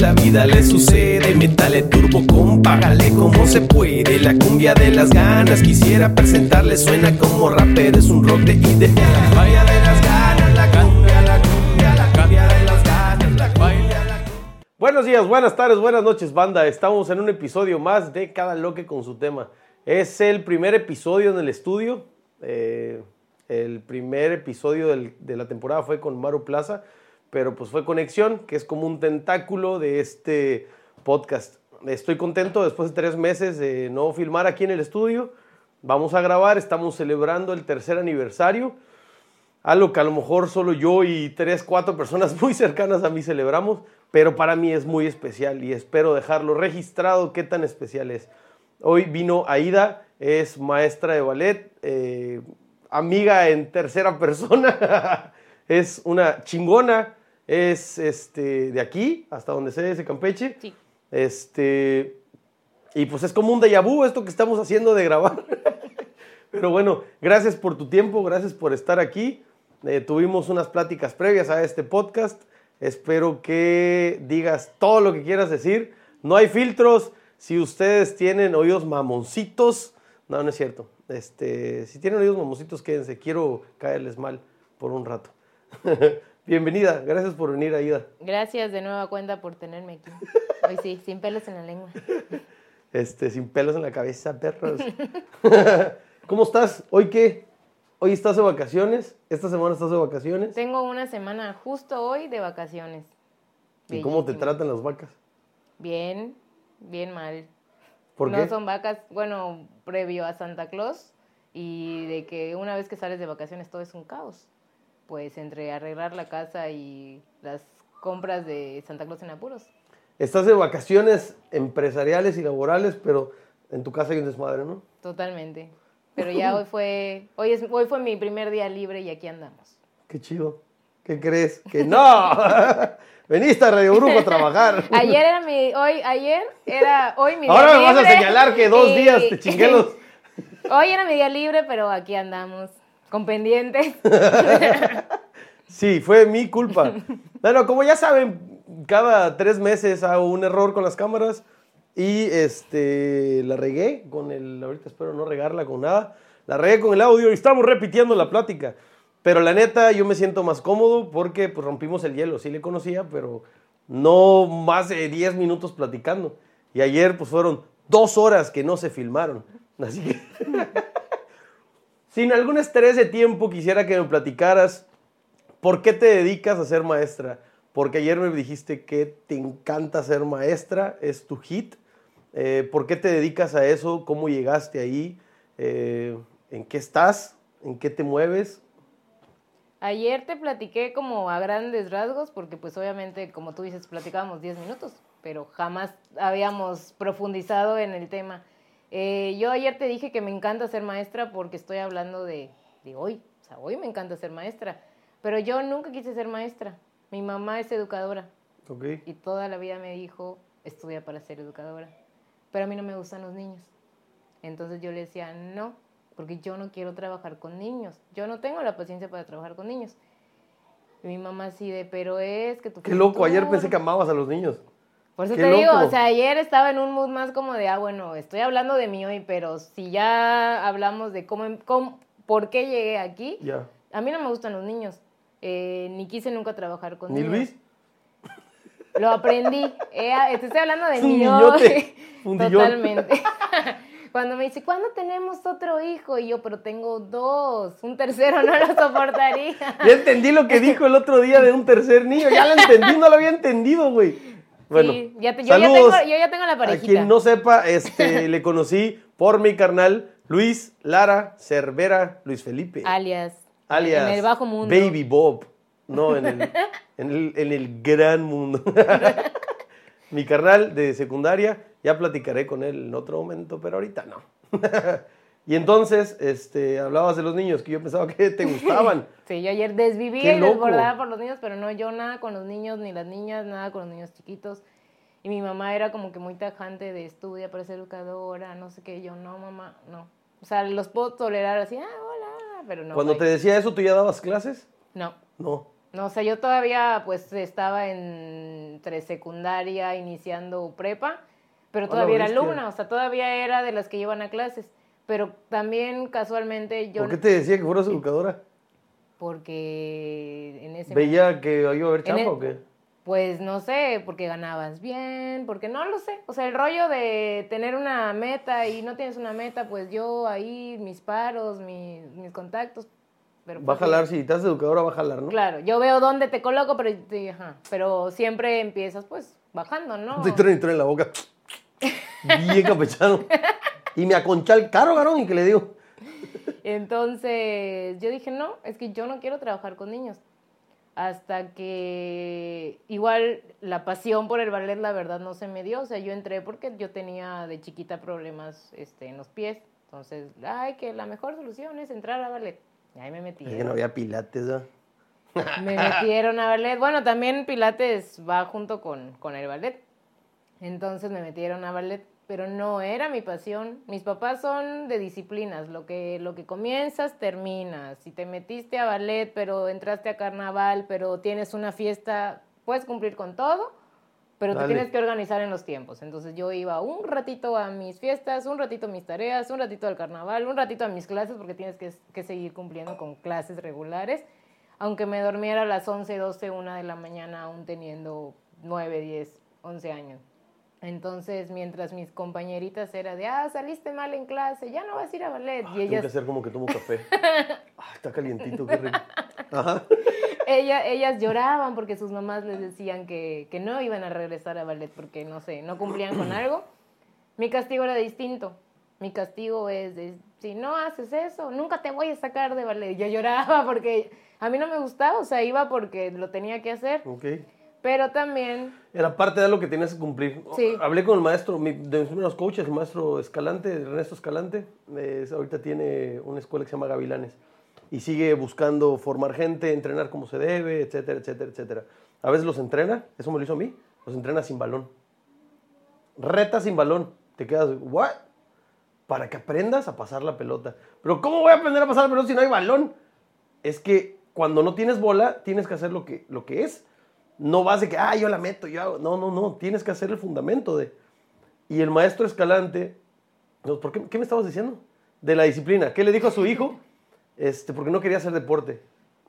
La vida le sucede. Métale turbo, compágale como se puede. La cumbia de las ganas, quisiera presentarle. Suena como rapper, es un rock de idea. Vaya de las ganas, la cumbia, la cumbia, la cumbia de las ganas, la cumbia, la Buenos días, buenas tardes, buenas noches, banda. Estamos en un episodio más de Cada Loque con su tema. Es el primer episodio en el estudio. Eh, el primer episodio de la temporada fue con Maru Plaza, pero pues fue Conexión, que es como un tentáculo de este podcast. Estoy contento después de tres meses de no filmar aquí en el estudio. Vamos a grabar, estamos celebrando el tercer aniversario. Algo que a lo mejor solo yo y tres, cuatro personas muy cercanas a mí celebramos, pero para mí es muy especial y espero dejarlo registrado qué tan especial es. Hoy vino Aida, es maestra de ballet, eh, amiga en tercera persona, es una chingona, es este, de aquí, hasta donde sé, de Campeche. Sí. Este, y pues es como un déjà vu esto que estamos haciendo de grabar. Pero bueno, gracias por tu tiempo, gracias por estar aquí. Eh, tuvimos unas pláticas previas a este podcast. Espero que digas todo lo que quieras decir. No hay filtros. Si ustedes tienen oídos mamoncitos, no, no es cierto. Este, si tienen oídos mamoncitos, quédense. Quiero caerles mal por un rato. Bienvenida, gracias por venir, Aida. Gracias de nueva cuenta por tenerme aquí. Hoy sí, sin pelos en la lengua. Este, sin pelos en la cabeza, perros. ¿Cómo estás? ¿Hoy qué? ¿Hoy estás de vacaciones? ¿Esta semana estás de vacaciones? Tengo una semana justo hoy de vacaciones. ¿Y cómo te tratan las vacas? Bien, bien mal. ¿Por no qué? son vacas, bueno, previo a Santa Claus y de que una vez que sales de vacaciones todo es un caos. Pues entre arreglar la casa y las compras de Santa Claus en apuros. Estás de vacaciones empresariales y laborales, pero en tu casa hay un desmadre, ¿no? Totalmente. Pero ya hoy fue, hoy es, hoy fue mi primer día libre y aquí andamos. Qué chido. ¿Qué crees? ¡Que no! Veniste a Radio Brujo a trabajar. Ayer era mi, hoy, ayer era, hoy mi día Ahora me vas a señalar que dos y- días te chingué los... Hoy era mi día libre, pero aquí andamos, con pendientes. Sí, fue mi culpa. Bueno, como ya saben, cada tres meses hago un error con las cámaras y este la regué con el. Ahorita espero no regarla con nada. La regué con el audio y estamos repitiendo la plática. Pero la neta, yo me siento más cómodo porque pues, rompimos el hielo. Sí le conocía, pero no más de 10 minutos platicando. Y ayer, pues fueron dos horas que no se filmaron. Así que. Sin algún estrés de tiempo, quisiera que me platicaras ¿Por qué te dedicas a ser maestra? Porque ayer me dijiste que te encanta ser maestra, es tu hit. Eh, ¿Por qué te dedicas a eso? ¿Cómo llegaste ahí? Eh, ¿En qué estás? ¿En qué te mueves? Ayer te platiqué como a grandes rasgos, porque pues obviamente, como tú dices, platicábamos 10 minutos, pero jamás habíamos profundizado en el tema. Eh, yo ayer te dije que me encanta ser maestra porque estoy hablando de, de hoy. O sea, hoy me encanta ser maestra. Pero yo nunca quise ser maestra. Mi mamá es educadora ¿Ok? y toda la vida me dijo, estudia para ser educadora. Pero a mí no me gustan los niños. Entonces yo le decía, no, porque yo no quiero trabajar con niños. Yo no tengo la paciencia para trabajar con niños. Y mi mamá así de, pero es que tu Qué loco, ayer futuro". pensé que amabas a los niños. Por eso qué te digo, loco. o sea, ayer estaba en un mood más como de, ah, bueno, estoy hablando de mí hoy, pero si ya hablamos de cómo, cómo por qué llegué aquí, Ya. a mí no me gustan los niños. Eh, ni quise nunca trabajar con ¿Ni niños. Luis? Lo aprendí. Eh, te estoy hablando de mí. Totalmente. Cuando me dice, ¿cuándo tenemos otro hijo? Y yo, pero tengo dos. Un tercero no lo soportaría. Ya entendí lo que dijo el otro día de un tercer niño. Ya lo entendí, no lo había entendido, güey. Bueno, Sí, ya te- yo, ya saludos tengo, yo ya tengo la A parejita. quien no sepa, este, le conocí por mi carnal Luis Lara Cervera Luis Felipe. Alias. alias En el bajo mundo. Baby Bob. No, en el, en el, en el gran mundo. Mi carnal de secundaria, ya platicaré con él en otro momento, pero ahorita no. Y entonces, este, hablabas de los niños, que yo pensaba que te gustaban. Sí, yo ayer desviví y loco. desbordada por los niños, pero no, yo nada con los niños, ni las niñas, nada con los niños chiquitos. Y mi mamá era como que muy tajante de estudia para ser educadora, no sé qué. Yo, no, mamá, no. O sea, los puedo tolerar así, ah, hola, hola, pero no. Cuando te decía eso, ¿tú ya dabas clases? No, No. No, o sea, yo todavía pues estaba entre secundaria, iniciando prepa, pero todavía era bestia. alumna, o sea, todavía era de las que iban a clases. Pero también casualmente yo... ¿Por qué te decía que fueras educadora? Porque en ese ¿Veía que iba a haber En chamba el- o qué? Pues no sé, porque ganabas bien, porque no lo sé. O sea, el rollo de tener una meta y no tienes una meta, pues yo ahí, mis paros, mis, mis contactos. Pero Va a jalar, si estás educadora, va a jalar, ¿no? Claro, yo veo dónde te coloco, pero, ajá, pero siempre empiezas pues bajando, ¿no? Te traen en la boca. Bien campechano. Y me aconcha el carro, garón, y que le digo. Entonces yo dije, no, es que yo no quiero trabajar con niños. Hasta que igual la pasión por el ballet, la verdad, no se me dio. O sea, yo entré porque yo tenía de chiquita problemas este, en los pies. Entonces, ay, que la mejor solución es entrar a ballet. Y ahí me metí. Es que no había pilates, ¿no? Me metieron a ballet. Bueno, también Pilates va junto con, con el ballet. Entonces me metieron a ballet, pero no era mi pasión. Mis papás son de disciplinas. Lo que, lo que comienzas, terminas. Si te metiste a ballet, pero entraste a carnaval, pero tienes una fiesta, puedes cumplir con todo, pero Dale. te tienes que organizar en los tiempos. Entonces yo iba un ratito a mis fiestas, un ratito a mis tareas, un ratito al carnaval, un ratito a mis clases, porque tienes que, que seguir cumpliendo con clases regulares aunque me dormiera a las 11, 12, 1 de la mañana, aún teniendo 9, 10, 11 años. Entonces, mientras mis compañeritas era de, ah, saliste mal en clase, ya no vas a ir a ballet. y Tengo que ellas, hacer como que tomo café. Ah, está calientito, qué rico. Ajá. ella- ellas lloraban porque sus mamás les decían que, que no iban a regresar a ballet porque, no sé, no cumplían con algo. Mi castigo era distinto. Mi castigo es de, si no haces eso, nunca te voy a sacar de ballet. Yo lloraba porque a mí no me gustaba, o sea, iba porque lo tenía que hacer. Ok. Pero también, Era parte de lo que tenías que cumplir. Sí. Hablé con el maestro, mi- de mis primeros coaches, el maestro Escalante, Ernesto Escalante. Es- ahorita tiene una escuela que se llama Gavilanes. Y sigue buscando formar gente, entrenar como se debe, etcétera, etcétera, etcétera. A veces los entrena, eso me lo hizo a mí, los entrena sin balón. Reta sin balón. Te quedas, ¿what? Para que aprendas a pasar la pelota. Pero ¿cómo voy a aprender a pasar la pelota si no hay balón? Es que cuando no tienes bola, tienes que hacer lo que, lo que es. No vas de que, ah, yo la meto, yo hago. No, no, no. Tienes que hacer el fundamento de. Y el maestro Escalante, no, ¿por qué, qué me estabas diciendo? De la disciplina. ¿Qué le dijo a su hijo? Este, porque no quería hacer deporte.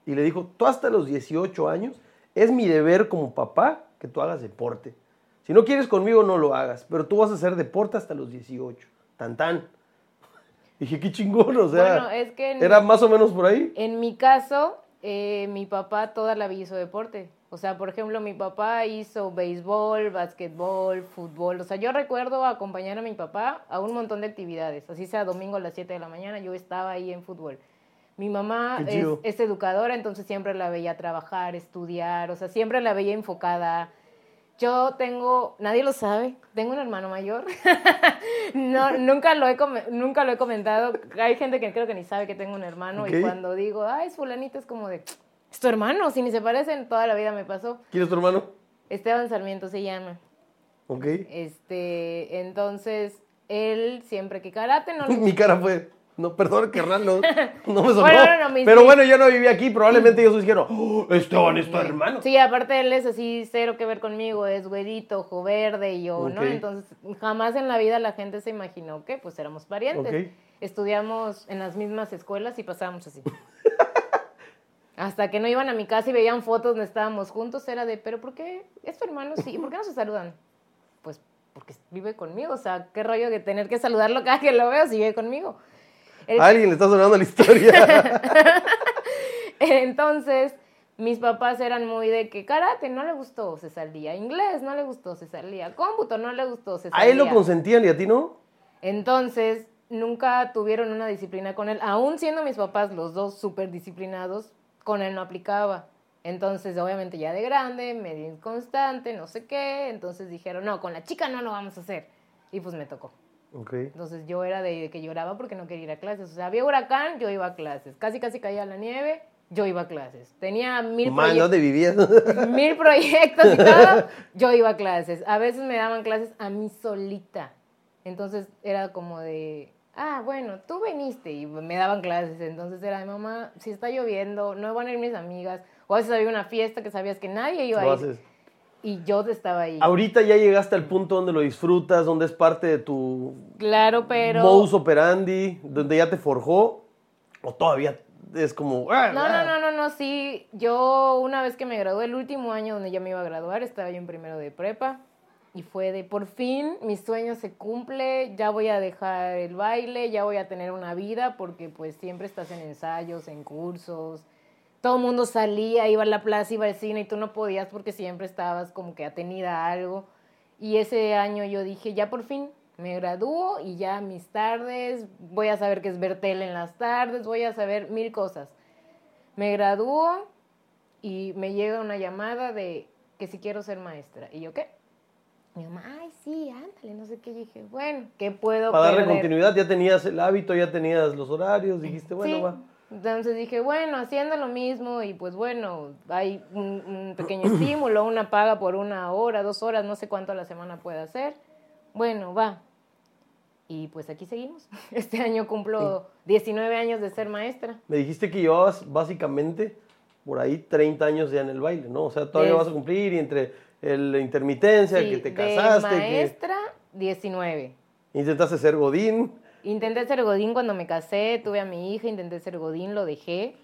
Y le dijo, tú hasta los 18 años, es mi deber como papá que tú hagas deporte. Si no quieres conmigo, no lo hagas. Pero tú vas a hacer deporte hasta los 18. Tan, tan. Dije, qué chingón, o sea. Bueno, es que en- Era más o menos por ahí. en mi caso, eh, mi papá toda la vida hizo deporte. O sea, por ejemplo, mi papá hizo béisbol, básquetbol, fútbol. O sea, yo recuerdo acompañar a mi papá a un montón de actividades. Así sea domingo a las 7 de la mañana, yo estaba ahí en fútbol. Mi mamá es, educadora, entonces siempre la veía trabajar, estudiar, o sea, siempre la veía enfocada. Yo tengo, nadie lo sabe, tengo un hermano mayor. no, nunca, lo he nunca lo he comentado. Hay gente que creo que ni sabe que tengo un hermano y cuando digo, ay, es fulanito, es como de, es tu hermano, si ni se parecen, toda la vida me pasó. ¿Quién es tu hermano? Esteban Sarmiento se llama. Ok. Este, entonces, él siempre que karate no Mi cara fue, no, perdón, carnal, no, no me sonó. Bueno, no, no, mis- Pero bueno, yo no vivía aquí, probablemente ellos dijeron, oh, Esteban es tu hermano. Sí, aparte él es así, cero que ver conmigo, es güerito, ojo verde y yo, ¿no? Entonces, jamás en la vida la gente se imaginó que pues éramos parientes. Estudiamos en las mismas escuelas y pasábamos así. Hasta que no iban a mi casa y veían fotos donde estábamos juntos, era de, ¿pero por qué? ¿Es tu hermano? Sí, ¿y por qué no se saludan? Pues porque vive conmigo, o sea, qué rollo de tener que saludarlo cada que lo veo si vive conmigo. Alguien le está sonando la historia. Entonces, mis papás eran muy de que karate no le gustó, se salía. Inglés no le gustó, se salía. Cómputo no le gustó, se salía. a él lo consentían y a ti no. Entonces, nunca tuvieron una disciplina con él. Aún siendo mis papás los dos súper disciplinados, con él no aplicaba. Entonces, obviamente ya de grande, medio inconstante, no sé qué. Entonces dijeron, no, con la chica no lo vamos a hacer. Y pues me tocó. Ok. Entonces yo era de que lloraba porque no quería ir a clases. O sea, había huracán, yo iba a clases. Casi, casi caía la nieve, yo iba a clases. Tenía mil, Man, proye- ¿dónde vivías? mil proyectos y todo, yo iba a clases. A veces me daban clases a mí solita. Entonces era como de, ah, bueno, tú viniste y me daban clases. Entonces era de mamá, si está lloviendo, no van a ir mis amigas. O a veces había una fiesta que sabías que nadie iba a ir. Y yo estaba ahí. Ahorita ya llegaste al punto donde lo disfrutas, donde es parte de tu Claro, pero... modus operandi, donde ya te forjó, o todavía es como... "Ah, No, ah". no, no, no, no, sí. Yo una vez que me gradué, el último año donde ya me iba a graduar, estaba yo en primero de prepa. Y fue de, por fin, mi sueño se cumple, ya voy a dejar el baile, ya voy a tener una vida, porque pues siempre estás en ensayos, en cursos. Todo el mundo salía, iba a la plaza, iba al cine y tú no podías porque siempre estabas como que atenida a algo. Y ese año yo dije, ya por fin me gradúo y ya mis tardes, voy a saber qué es ver tele en las tardes, voy a saber mil cosas. Me gradúo y me llega una llamada de que si quiero ser maestra. ¿Y yo qué? Mi mamá, ay, sí, ándale, no sé qué. Y dije, bueno, ¿qué puedo Para darle perder? continuidad, ya tenías el hábito, ya tenías los horarios, dijiste, bueno, Sí. va. Entonces dije, bueno, haciendo lo mismo y pues bueno, hay un, un pequeño estímulo, una paga por una hora, dos horas, no sé cuánto a la semana puede hacer. Bueno, va. Y pues aquí seguimos. Este año cumplo 19 años de ser maestra. Me dijiste que llevabas básicamente por ahí 30 años ya en el baile, ¿no? O sea, todavía vas a cumplir y entre la intermitencia, Sí, que te de casaste, que maestra, 19. intentaste ser godín. Intenté ser godín cuando me casé, tuve a mi hija, intenté ser godín, lo dejé.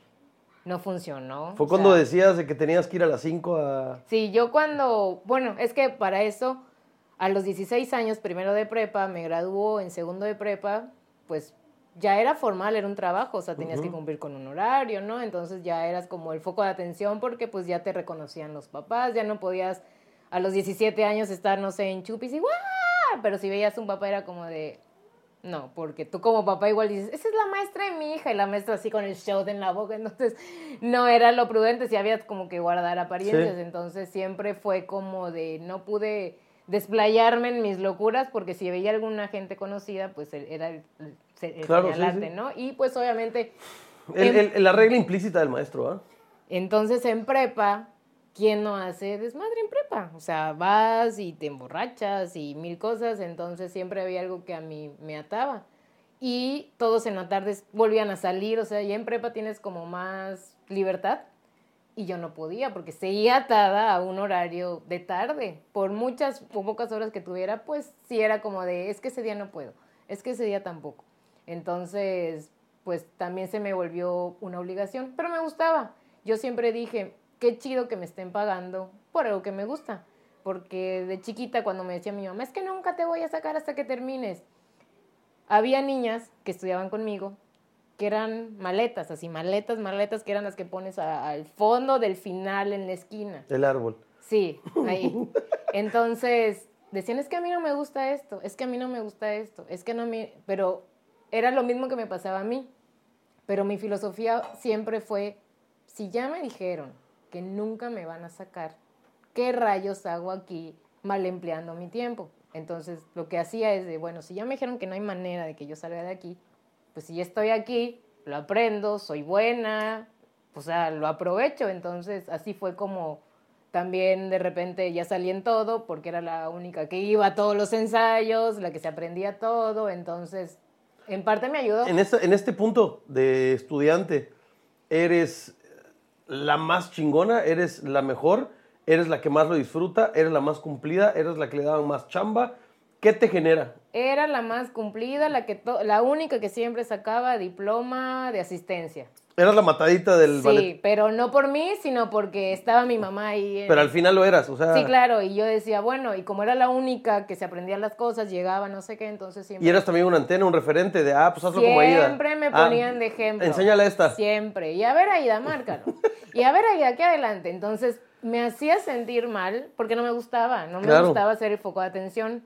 No funcionó. Fue cuando sea, decías de que tenías que ir a las 5 a... Sí, yo cuando, bueno, es que para eso, a los 16 años, primero de prepa, me graduó en segundo de prepa, pues ya era formal, era un trabajo, o sea, tenías que cumplir con un horario, ¿no? Entonces ya eras como el foco de atención porque pues ya te reconocían los papás, ya no podías a los 17 años estar, no sé, en chupis y ¡guau! Pero si veías un papá era como de, no, porque tú como papá igual dices, esa es la maestra de mi hija y la maestra así con el shot en la boca, entonces no era lo prudente, si había como que guardar apariencias, Sí. entonces siempre fue como de, no pude desplayarme en mis locuras porque si veía alguna gente conocida, pues e- era el, el- Claro, señalarte, sí. ¿no? Y pues obviamente, El- el- la regla implícita del maestro, ¿ah? entonces en prepa, ¿quién no hace desmadre en prepa? O sea, vas y te emborrachas y mil cosas, entonces siempre había algo que a mí me ataba. Y todos en la tarde volvían a salir, o sea, ya en prepa tienes como más libertad. Y yo no podía porque seguía atada a un horario de tarde. Por muchas o pocas horas que tuviera, pues sí era como de, es que ese día no puedo, es que ese día tampoco. Entonces, pues también se me volvió una obligación, pero me gustaba. Yo siempre dije, qué chido que me estén pagando por algo que me gusta. Porque de chiquita cuando me decía mi mamá, es que nunca te voy a sacar hasta que termines. Había niñas que estudiaban conmigo que eran maletas, así maletas, maletas que eran las que pones a- al fondo del final en la esquina. El árbol. Sí, ahí. Entonces, decían, es que a mí no me gusta esto, es que a mí no me gusta esto, es que no me... Pero era lo mismo que me pasaba a mí. Pero mi filosofía siempre fue, si ya me dijeron que nunca me van a sacar, ¿qué rayos hago aquí mal empleando mi tiempo? Entonces, lo que hacía es de, bueno, si ya me dijeron que no hay manera de que yo salga de aquí, pues si estoy aquí, lo aprendo, soy buena, o sea, lo aprovecho. Entonces, así fue como también de repente ya salí en todo, porque era la única que iba a todos los ensayos, la que se aprendía todo. Entonces, en parte me ayudó. En, esta- en este punto de estudiante, ¿eres la más chingona? ¿Eres la mejor? ¿Eres la que más lo disfruta? ¿Eres la más cumplida? ¿Eres la que le daban más chamba? ¿Qué te genera? Era la más cumplida, la, que la única que siempre sacaba diploma de asistencia. Eras la matadita del Sí, ballet. pero no por mí, sino porque estaba mi mamá ahí. en- Pero al final lo eras, o sea... Sí, claro, y yo decía, bueno, y como era la única que se aprendía las cosas, llegaba, no sé qué, entonces siempre... Y eras también una antena, un referente de, ah, pues hazlo como Aida. Siempre me Ah, ponían de ejemplo. Enséñale esta. Siempre. Y a ver, Aida, márcalo. Y a ver, Aida, aquí adelante. Entonces, me hacía sentir mal porque no me gustaba. No me Claro. gustaba ser el foco de atención.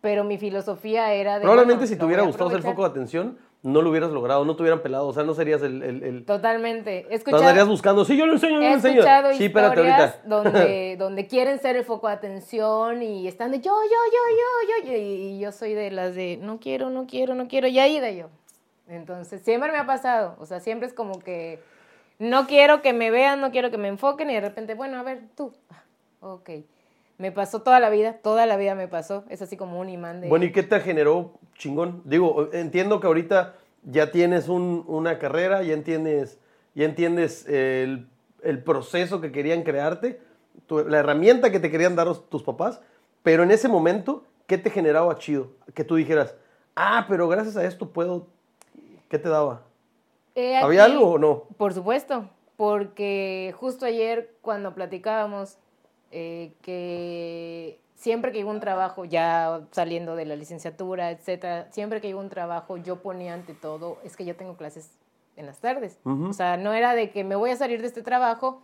Pero mi filosofía era de. Probablemente bueno, si te hubiera gustado ser el foco de atención, no lo hubieras logrado, no te hubieran pelado, o sea, no serías el... el, el- Totalmente. He Te escuchado, andarías buscando, sí, yo lo enseño, yo he lo enseño. escuchado Sí, espérate ahorita. donde, donde quieren ser el foco de atención y están de yo, yo, yo, yo, yo. Y yo soy de las de no quiero, no quiero, no quiero. Y ahí de yo. Entonces, siempre me ha pasado. O sea, siempre es como que no quiero que me vean, no quiero que me enfoquen y de repente, bueno, a ver, tú. Ok. Me pasó toda la vida, toda la vida me pasó. Es así como un imán de... Bueno, ¿y qué te generó chingón? Digo, entiendo que ahorita ya tienes un- una carrera, ya entiendes, ya entiendes el el proceso que querían crearte, tu- la herramienta que te querían dar tus papás, pero en ese momento, ¿qué te generaba chido? Que tú dijeras, ah, pero gracias a esto puedo, ¿qué te daba? Eh, ¿Había algo o no? Por supuesto, porque justo ayer cuando platicábamos eh, que siempre que iba un trabajo, ya saliendo de la licenciatura, etcétera, siempre que iba un trabajo, yo ponía ante todo, es que yo tengo clases en las tardes. O sea, no era de que me voy a salir de este trabajo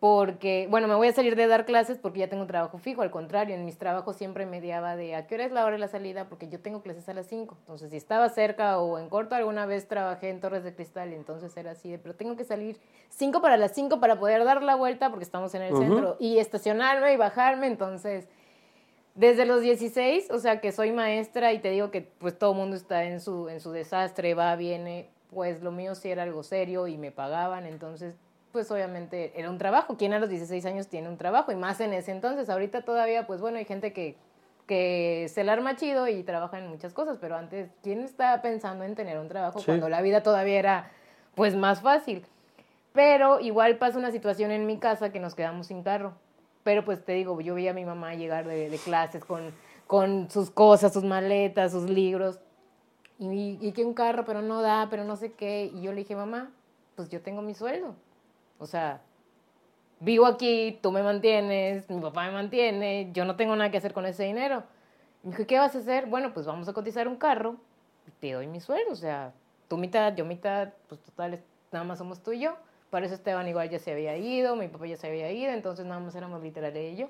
porque, bueno, me voy a salir de dar clases porque ya tengo un trabajo fijo, al contrario, en mis trabajos siempre mediaba de a qué hora es la hora de la salida porque yo tengo clases a las 5. Entonces, si estaba cerca o en corto, alguna vez trabajé en Torres de Cristal entonces era así de, pero tengo que salir 5 para las 5 para poder dar la vuelta porque estamos en el Ujú. centro y estacionarme y bajarme, entonces... Desde los 16, o sea que soy maestra y te digo que pues todo el mundo está en su, en su desastre, va, viene, pues lo mío sí era algo serio y me pagaban, entonces pues obviamente era un trabajo. ¿Quién a los 16 años tiene un trabajo? Y más en ese entonces, ahorita todavía pues bueno, hay gente que, que se la arma chido y trabaja en muchas cosas, pero antes, ¿quién estaba pensando en tener un trabajo Sí. cuando la vida todavía era pues más fácil? Pero igual pasa una situación en mi casa que nos quedamos sin carro. Pero pues te digo, yo veía a mi mamá llegar de, de clases con, con sus cosas, sus maletas, sus libros. Y, y que un carro, pero no da, pero no sé qué. Y yo le dije, mamá, pues yo tengo mi sueldo. O sea, vivo aquí, tú me mantienes, mi papá me mantiene, yo no tengo nada que hacer con ese dinero. Y me dijo, ¿qué vas a hacer? Bueno, pues vamos a cotizar un carro y te doy mi sueldo. O sea, tú mitad, yo mitad, pues total, nada más somos tú y yo. Para eso Esteban igual ya se había ido, mi papá ya se había ido, entonces nada más éramos literal de ello.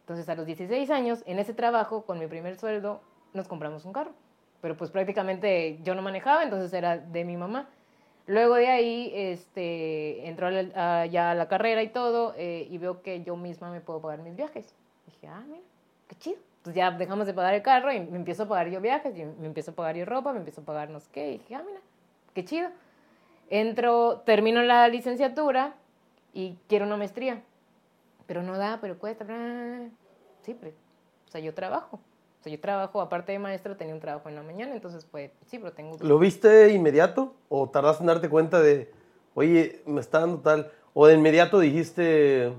Entonces a los 16 años, en ese trabajo, con mi primer sueldo, nos compramos un carro. Pero pues prácticamente yo no manejaba, entonces era de mi mamá. Luego de ahí, este, entró ya a la carrera y todo, eh, y veo que yo misma me puedo pagar mis viajes. Dije, ah, mira, qué chido. Entonces ya dejamos de pagar el carro y me empiezo a pagar yo viajes, y me empiezo a pagar yo ropa, me empiezo a pagar no sé qué. Y dije, ah, mira, qué chido. Entro, termino la licenciatura y quiero una maestría. Pero no da, pero cuesta. Sí, pero, o sea, yo trabajo. Yo trabajo, aparte de maestro, tenía un trabajo en la mañana, entonces, pues, sí, pero tengo... ¿Lo viste inmediato o tardaste en darte cuenta de, oye, me está dando tal? O de inmediato dijiste, eh,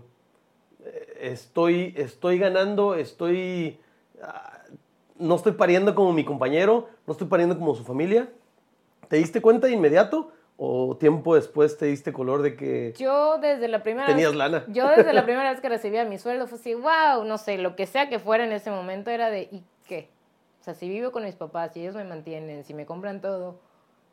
estoy, estoy ganando, estoy, ah, no estoy pariendo como mi compañero, no estoy pariendo como su familia. ¿Te diste cuenta de inmediato o tiempo después te diste color de que Yo desde la primera tenías vez, lana? yo desde la primera vez que recibía mi sueldo fue así, wow, no sé, lo que sea que fuera en ese momento era de, ¿y qué? O sea, si vivo con mis papás, si ellos me mantienen, si me compran todo,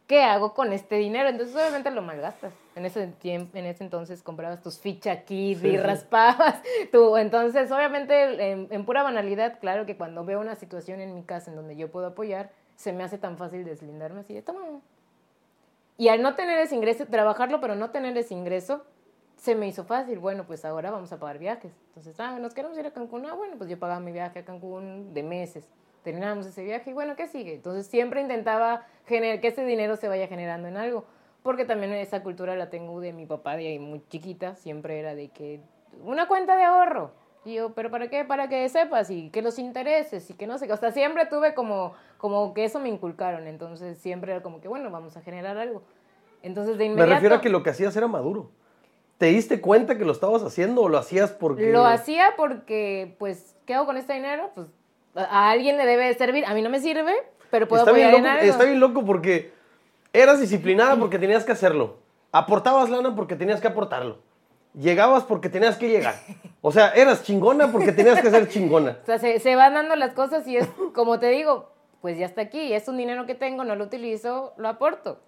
¿qué hago con este dinero? Entonces obviamente lo malgastas. En ese tiempo, en ese entonces comprabas tus ficha aquí Sí, y sí. raspabas tú. Entonces, obviamente, en, en pura banalidad, claro que cuando veo una situación en mi casa en donde yo puedo apoyar, se me hace tan fácil deslindarme así de, toma, y al no tener ese ingreso, trabajarlo, pero no tener ese ingreso, se me hizo fácil. Bueno, pues ahora vamos a pagar viajes. Entonces, ah, nos queremos ir a Cancún. Ah, bueno, pues yo pagaba mi viaje a Cancún de meses. Terminamos ese viaje y bueno, ¿qué sigue? Entonces siempre intentaba gener que ese dinero se vaya generando en algo. Porque también esa cultura la tengo de mi papá de ahí muy chiquita. Siempre era de que una cuenta de ahorro. Y yo, ¿pero para qué? Para que sepas y que los intereses y que no sé qué. O sea, siempre tuve como, como que eso me inculcaron. Entonces siempre era como que, bueno, vamos a generar algo. Entonces de Me inmediato... refiero a que lo que hacías era maduro. ¿Te diste cuenta que lo estabas haciendo o lo hacías porque... Lo hacía porque, pues, ¿qué hago con este dinero? Pues a alguien le debe de servir. A mí no me sirve, pero puedo está bien, loco, en algo. está bien loco porque eras disciplinada porque tenías que hacerlo. Aportabas lana porque tenías que aportarlo. Llegabas porque tenías que llegar. O sea, eras chingona porque tenías que ser chingona. O sea, se, se van dando las cosas y es, como te digo, pues ya está aquí. Es un dinero que tengo, no lo utilizo, lo aporto.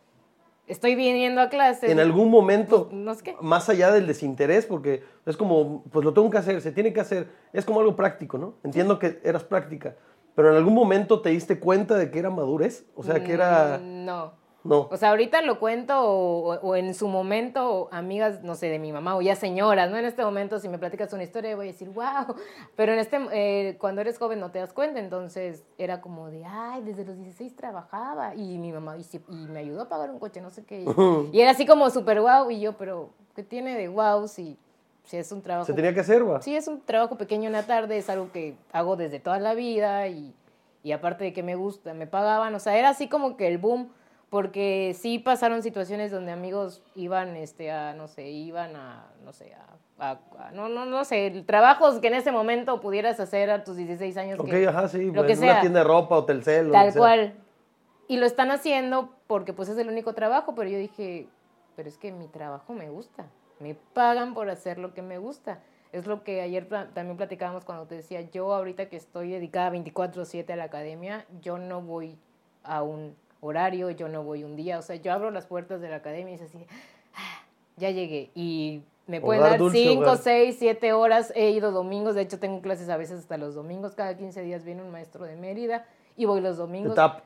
Estoy viniendo a clases. En algún momento, No sé qué. más allá del desinterés, porque es como, pues lo tengo que hacer, se tiene que hacer, es como algo práctico, ¿no? Entiendo que eras práctica, pero en algún momento te diste cuenta de que era madurez, o sea, que era... Mm, No. No. O sea, ahorita lo cuento o, en su momento, amigas, no sé, de mi mamá o ya señoras, ¿no? En este momento, si me platicas una historia, voy a decir, wow. Pero en este, eh, cuando eres joven no te das cuenta, entonces era como de, ay, desde los 16 trabajaba y mi mamá y, me ayudó a pagar un coche, no sé qué. Y, y era así como súper wow y yo, pero ¿qué tiene de wow si, si es un trabajo? Se tenía que hacer, va. Sí, es un trabajo pequeño en la tarde, es algo que hago desde toda la vida y, y aparte de que me gusta, me pagaban, o sea, era así como que el boom, porque sí pasaron situaciones donde amigos iban, este, a, no sé, iban a, no sé, a, a- a- no, no, no sé, trabajos que en ese momento pudieras hacer a tus 16 años. Ok, que- ajá, sí. lo en que una sea. tienda de ropa o Telcel. o Tal sea. cual. Y lo están haciendo porque pues es el único trabajo, pero yo dije, pero es que mi trabajo me gusta. Me pagan por hacer lo que me gusta. Es lo que ayer también platicábamos cuando te decía, yo ahorita que estoy dedicada 24/7 a la academia, yo no voy a un horario, yo no voy un día, o sea, yo abro las puertas de la academia y es así, "Ah, ya llegué. Y me pueden Hogar, dar dulce 5, hogar. 6, 7 horas, he ido domingos, de hecho tengo clases a veces hasta los domingos, cada 15 días viene un maestro de Mérida y voy los domingos. tap.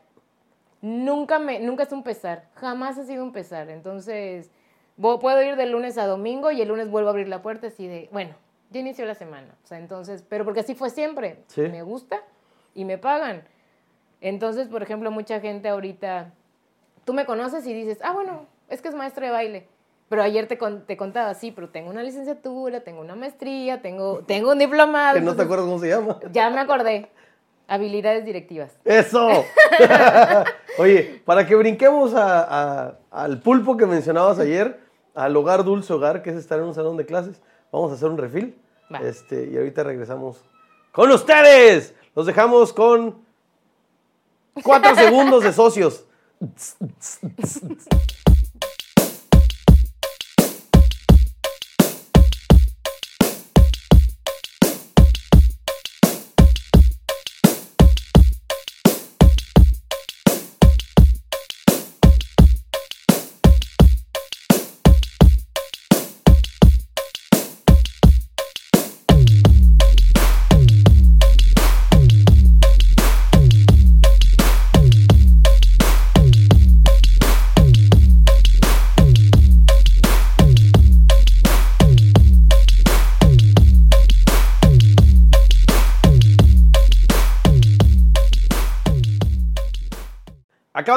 Nunca me, nunca es un pesar, jamás ha sido un pesar. Entonces, puedo ir de lunes a domingo y el lunes vuelvo a abrir la puerta así de, bueno, ya inició la semana. O sea, entonces, pero porque así fue siempre. Sí. Me gusta y me pagan. Entonces, por ejemplo, mucha gente ahorita, tú me conoces y dices, ah, bueno, es que es maestro de baile. Pero ayer te, con- te contaba, sí, pero tengo una licenciatura, tengo una maestría, tengo, tengo un diplomado. Que no te acuerdas cómo se llama. Ya me acordé. Habilidades directivas. ¡Eso! Oye, para que brinquemos a- a- al pulpo que mencionabas ayer, al hogar dulce hogar, que es estar en un salón de clases, vamos a hacer un refil. Va. Este, y ahorita regresamos con ustedes. Los dejamos con cuatro segundos de socios.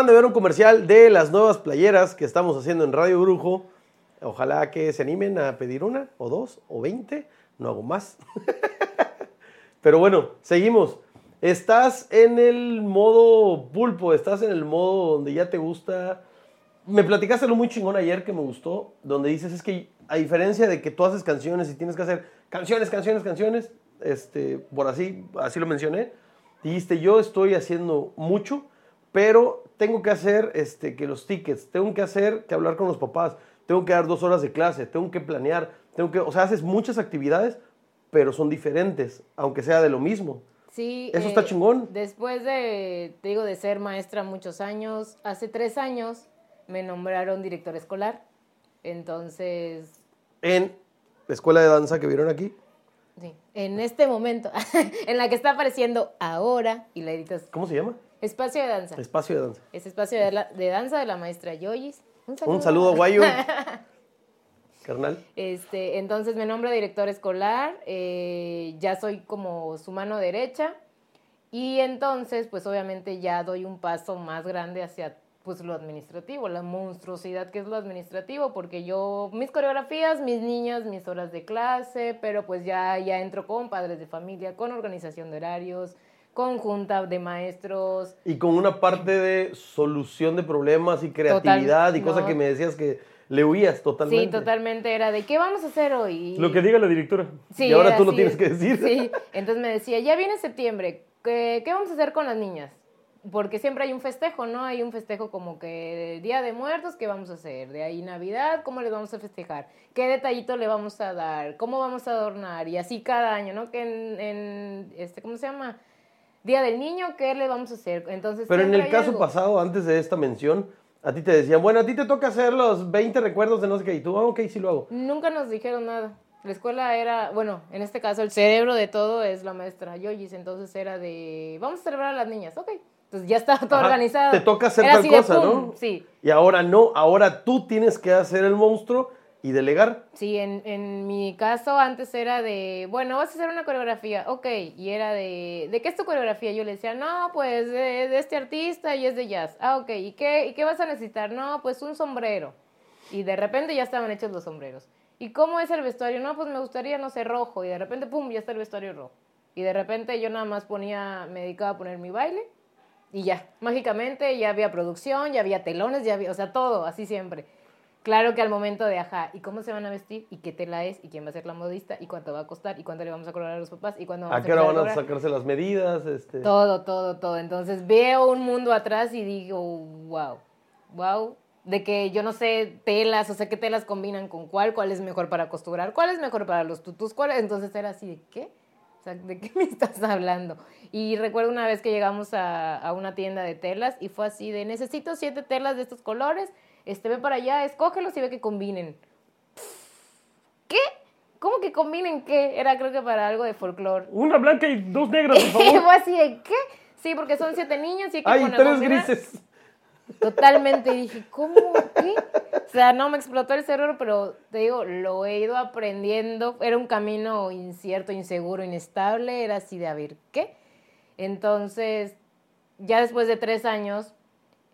Acaban de ver un comercial de las nuevas playeras que estamos haciendo en Radio Brujo. Ojalá que se animen a pedir una, o dos, o veinte. No hago más. Pero bueno, seguimos. Estás en el modo pulpo, estás en el modo donde ya te gusta. Me platicaste lo muy chingón ayer que me gustó, donde dices es que a diferencia de que tú haces canciones y tienes que hacer canciones, canciones, canciones, este, por así, así lo mencioné, dijiste yo estoy haciendo mucho, pero tengo que hacer este, que los tickets, tengo que hacer que hablar con los papás, tengo que dar dos horas de clase, tengo que planear, tengo que, o sea, haces muchas actividades, pero son diferentes, aunque sea de lo mismo. Sí. Eso está chingón. Después de, te digo, de ser maestra muchos años, hace tres años me nombraron director escolar. Entonces, En la escuela de danza que vieron aquí, sí, en este momento, en la que está apareciendo ahora, y la editas, ¿cómo se llama? Espacio de danza. Espacio de danza. Es espacio de, la- de danza de la maestra Yoyis. Un saludo. Un saludo a Guayo. Carnal. Este, entonces me nombra director escolar, eh, ya soy como su mano derecha y entonces pues obviamente ya doy un paso más grande hacia pues lo administrativo, la monstruosidad que es lo administrativo, porque yo, mis coreografías, mis niñas, mis horas de clase, pero pues ya, ya entro con padres de familia, con organización de horarios, con junta de maestros, Y con una parte de solución de problemas y creatividad y cosa no. que me decías que le huías totalmente. Sí, totalmente era de, ¿qué vamos a hacer hoy? Lo que diga la directora. Sí, y ahora era tú lo tienes que decir. Sí, entonces me decía, ya viene septiembre, ¿qué, qué vamos a hacer con las niñas? Porque siempre hay un festejo, ¿no? Hay un festejo como que Día de Muertos, ¿qué vamos a hacer? De ahí Navidad, ¿cómo les vamos a festejar? ¿Qué detallito le vamos a dar? ¿Cómo vamos a adornar? Y así cada año, ¿no? Que en, en, este, ¿cómo se llama? Día del Niño, ¿qué le vamos a hacer? Entonces, Pero en el caso algo. pasado, antes de esta mención, a ti te decían, bueno, a ti te toca hacer los 20 recuerdos de no sé qué. Y tú, ah, ok, sí lo hago. Nunca nos dijeron nada. La escuela era, bueno, en este caso el cerebro de todo es la maestra Yoyis, entonces era de, vamos a celebrar a las niñas, ok. Entonces ya estaba todo Ajá, organizado. Te toca hacer Era tal de cosa, ¿no? Sí, Y ahora no, ahora tú tienes que hacer el monstruo y delegar. sí, en, en mi caso antes era de, bueno, vas a hacer una coreografía, ok, y era de, ¿de qué es tu coreografía? Yo le decía, no, pues de, este artista y es de jazz. Ah, ok, ¿y qué, ¿y qué vas a necesitar? No, pues un sombrero. Y de repente ya estaban hechos los sombreros. ¿Y cómo es el vestuario? No, pues me gustaría, no sé, rojo. Y de repente, pum, ya está el vestuario rojo. Y de repente yo nada más ponía, me dedicaba a poner mi baile Y ya, mágicamente ya había producción, ya había telones, ya había, o sea, todo, así siempre. Claro que al momento de, ajá, ¿y cómo se van a vestir? ¿Y qué tela es? ¿Y quién va a ser la modista? ¿Y cuánto va a costar? ¿Y cuánto le vamos a cobrar a los papás? ¿Y cuándo ¿A qué hora van a sacarse las medidas? Este... Todo, todo, todo. Entonces veo un mundo atrás y digo, wow, wow. De que yo no sé telas, o sea, qué telas combinan con cuál, cuál es mejor para costurar, cuál es mejor para los tutus, cuál es... Entonces era así de, ¿qué? O sea, ¿de qué me estás hablando? Y recuerdo una vez que llegamos a, a una tienda de telas y fue así de, necesito siete telas de estos colores, este, ve para allá, escógelos y ve que combinen. ¿Qué? ¿Cómo que combinen qué? Era creo que para algo de folclore. Una blanca y dos negras, por favor. Fue así de, ¿qué? Sí, porque son siete niños y hay que ¡Ay, poner tres combinar. grises! Totalmente. Y dije, ¿cómo? ¿Qué? O sea, no me explotó el cerebro, pero te digo, lo he ido aprendiendo. Era un camino incierto, inseguro, inestable. Era así de, a ver, ¿qué? Entonces, ya después de tres años,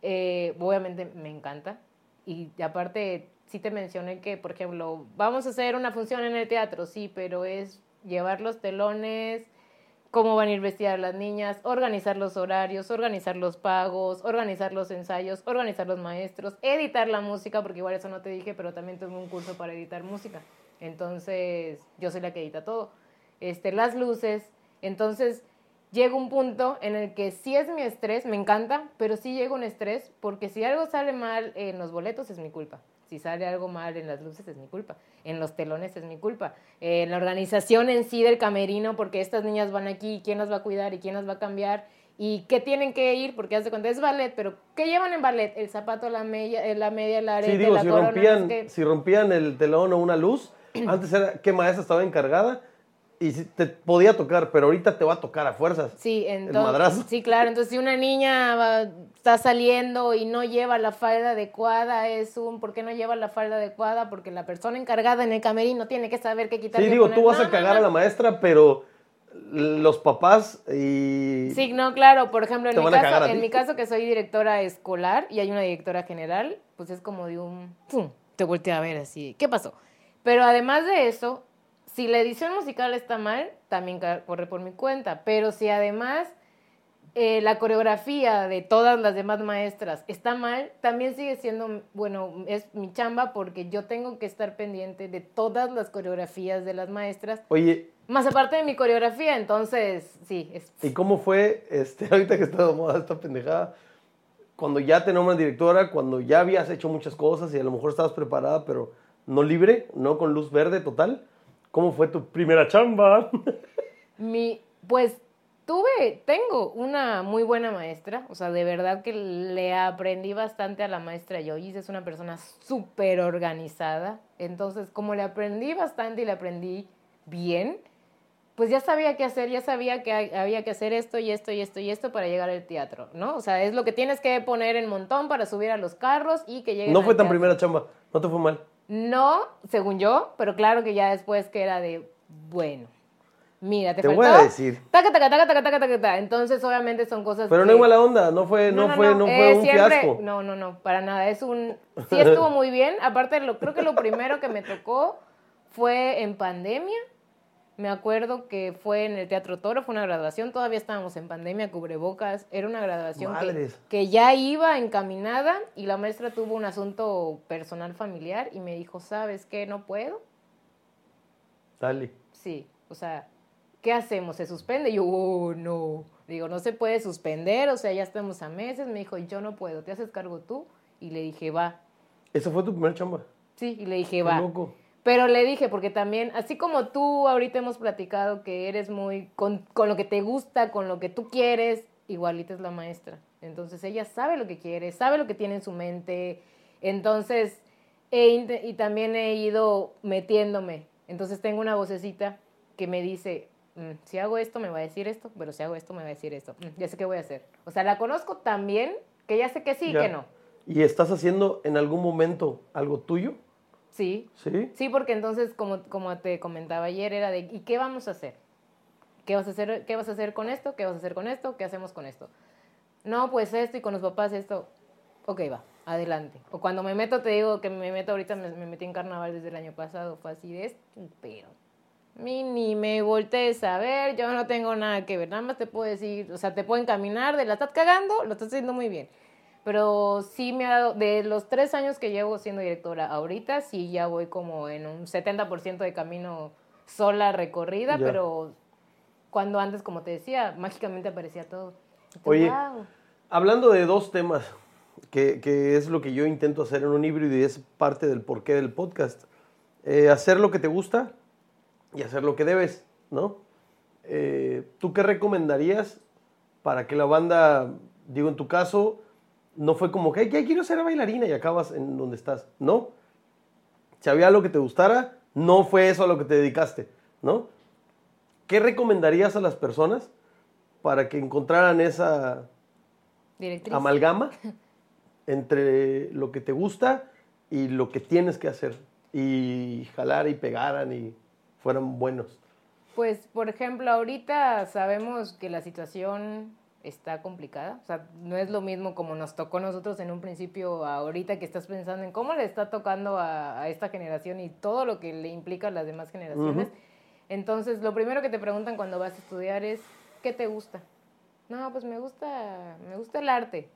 eh, obviamente me encanta. Y aparte, sí te mencioné que, por ejemplo, vamos a hacer una función en el teatro, sí, pero es llevar los telones, cómo van a ir vestidas las niñas, organizar los horarios, organizar los pagos, organizar los ensayos, organizar los maestros, editar la música, porque igual eso no te dije, pero también tuve un curso para editar música. Entonces, yo soy la que edita todo. Este, las luces. Entonces, llega un punto en el que sí es mi estrés, me encanta, pero sí llega un estrés, porque si algo sale mal en los boletos es mi culpa. Si sale algo mal en las luces es mi culpa. En los telones es mi culpa. En la organización en sí del camerino, porque estas niñas van aquí, ¿quién las va a cuidar y quién las va a cambiar? ¿Y qué tienen que ir? Porque hace cuenta es ballet, pero ¿qué llevan en ballet? El zapato, la media, eh, la media, el arete, Sí, digo, la si corona, rompían, qué. si rompían el telón o una luz, antes era qué maestra estaba encargada y te podía tocar, pero ahorita te va a tocar a fuerzas. Sí, entonces, madrazo. sí, claro. Entonces, si una niña va- está saliendo y no lleva la falda adecuada, es un ¿por qué no lleva la falda adecuada? Porque la persona encargada en el camerino tiene que saber qué quitar. Sí, digo, poner. tú vas No, a no, cagar no. a la maestra, pero los papás y... Sí, no, claro. Por ejemplo, en, mi caso, en mi caso, que soy directora escolar y hay una directora general, pues es como de un... ¡pum! Te voltea a ver así. ¿Qué pasó? Pero además de eso, si la edición musical está mal, también corre por mi cuenta. Pero si además eh, la coreografía de todas las demás maestras está mal, también sigue siendo, bueno, es mi chamba porque yo tengo que estar pendiente de todas las coreografías de las maestras, Oye, más aparte de mi coreografía, entonces sí, es ¿y cómo fue, este, ahorita que está de moda esta pendejada, cuando ya te nombran directora, cuando ya habías hecho muchas cosas y a lo mejor estabas preparada, pero no libre, no con luz verde total? ¿Cómo fue tu primera chamba? Mi, pues tuve, tengo una muy buena maestra, o sea, de verdad que le aprendí bastante a la maestra Yoyis, es una persona súper organizada, entonces como le aprendí bastante y le aprendí bien, pues ya sabía qué hacer, ya sabía que había que hacer esto y esto y esto y esto para llegar al teatro, ¿no? O sea, es lo que tienes que poner en montón para subir a los carros y que lleguen No fue tan teatro. primera chamba, no te fue mal. No, según yo, pero claro que ya después que era de, bueno, mira, te, Te faltó. voy a decir. Taca, taca, taca, taca, taca, taca, taca. Entonces, obviamente son cosas Pero que... no hay mala onda, no fue, no, fue, no, fue eh, un siempre- fiasco. No, no, no, para nada. Es un... Sí estuvo muy bien. Aparte, lo, creo que lo primero que me tocó fue en pandemia. Me acuerdo que fue en el Teatro Toro, fue una graduación, todavía estábamos en pandemia, cubrebocas, era una graduación que, ya iba encaminada y la maestra tuvo un asunto personal familiar y me dijo, ¿sabes qué? No puedo. Dale. Sí, o sea, ¿qué hacemos? ¿Se suspende? Y yo, oh, no. Digo, no se puede suspender, o sea, ya estamos a meses. Me dijo, yo no puedo, ¿te haces cargo tú? Y le dije, va. Esa fue tu primera chamba. Sí, y le dije, Qué va. loco. Pero le dije, porque también, así como tú ahorita hemos platicado que eres muy con, con lo que te gusta, con lo que tú quieres, igualita es la maestra. Entonces ella sabe lo que quiere, sabe lo que tiene en su mente. Entonces, he y también he ido metiéndome. Entonces tengo una vocecita que me dice, "Mm, si hago esto me va a decir esto, pero si hago esto me va a decir esto. Mm, ya sé qué voy a hacer. O sea, la conozco tan bien que ya sé que sí y que no. ¿Y estás haciendo en algún momento algo tuyo? Sí, ¿Sí? Sí, porque entonces, como, como te comentaba ayer, era de, ¿y qué vamos a hacer? ¿Qué vas a hacer, ¿Qué vas a hacer con esto? ¿Qué vas a hacer con esto? ¿Qué hacemos con esto? No, pues esto y con los papás esto. Ok, va, adelante. O cuando me meto, te digo que me meto ahorita, me, me metí en carnaval desde el año pasado, fue así de esto, pero mí ni me voltees a ver, yo no tengo nada que ver, nada más te puedo decir, o sea, te puedo encaminar de la estás cagando, lo estás haciendo muy bien. Pero sí me ha dado, de los tres años que llevo siendo directora ahorita, sí ya voy como en un 70% de camino sola recorrida, Ya. pero cuando antes, como te decía, mágicamente aparecía todo. Oye. Hablando de dos temas, que, que es lo que yo intento hacer en un híbrido y es parte del porqué del podcast. Eh, hacer lo que te gusta y hacer lo que debes, ¿no? Eh, ¿Tú qué recomendarías para que la banda, digo, en tu caso, no fue como que, "Ay, ya quiero ser bailarina y acabas en donde estás, ¿no? Si había algo que te gustara, no fue eso a lo que te dedicaste, ¿no? ¿Qué recomendarías a las personas para que encontraran esa Directriz. amalgama entre lo que te gusta y lo que tienes que hacer? Y jalar y pegaran y fueran buenos. Pues, por ejemplo, ahorita sabemos que la situación está complicada. O sea, no es lo mismo como nos tocó nosotros en un principio, ahorita que estás pensando en cómo le está tocando a, a esta generación y todo lo que le implica a las demás generaciones. Entonces, lo primero que te preguntan cuando vas a estudiar es, ¿qué te gusta? No, pues me gusta, me gusta el arte.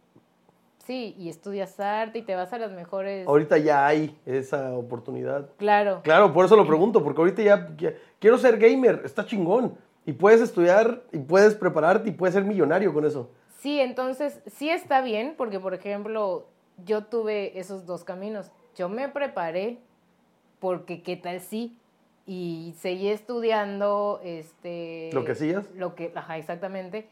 Sí, y estudias arte y te vas a las mejores... Ahorita ya hay esa oportunidad. Claro. Claro, por eso lo pregunto, porque ahorita ya, ya- quiero ser gamer, está chingón. Y puedes estudiar y puedes prepararte y puedes ser millonario con eso. Sí, entonces sí está bien, porque por ejemplo, yo tuve esos dos caminos. Yo me preparé porque qué tal sí y seguí estudiando este ¿Lo que hacías? Lo que, ajá, exactamente,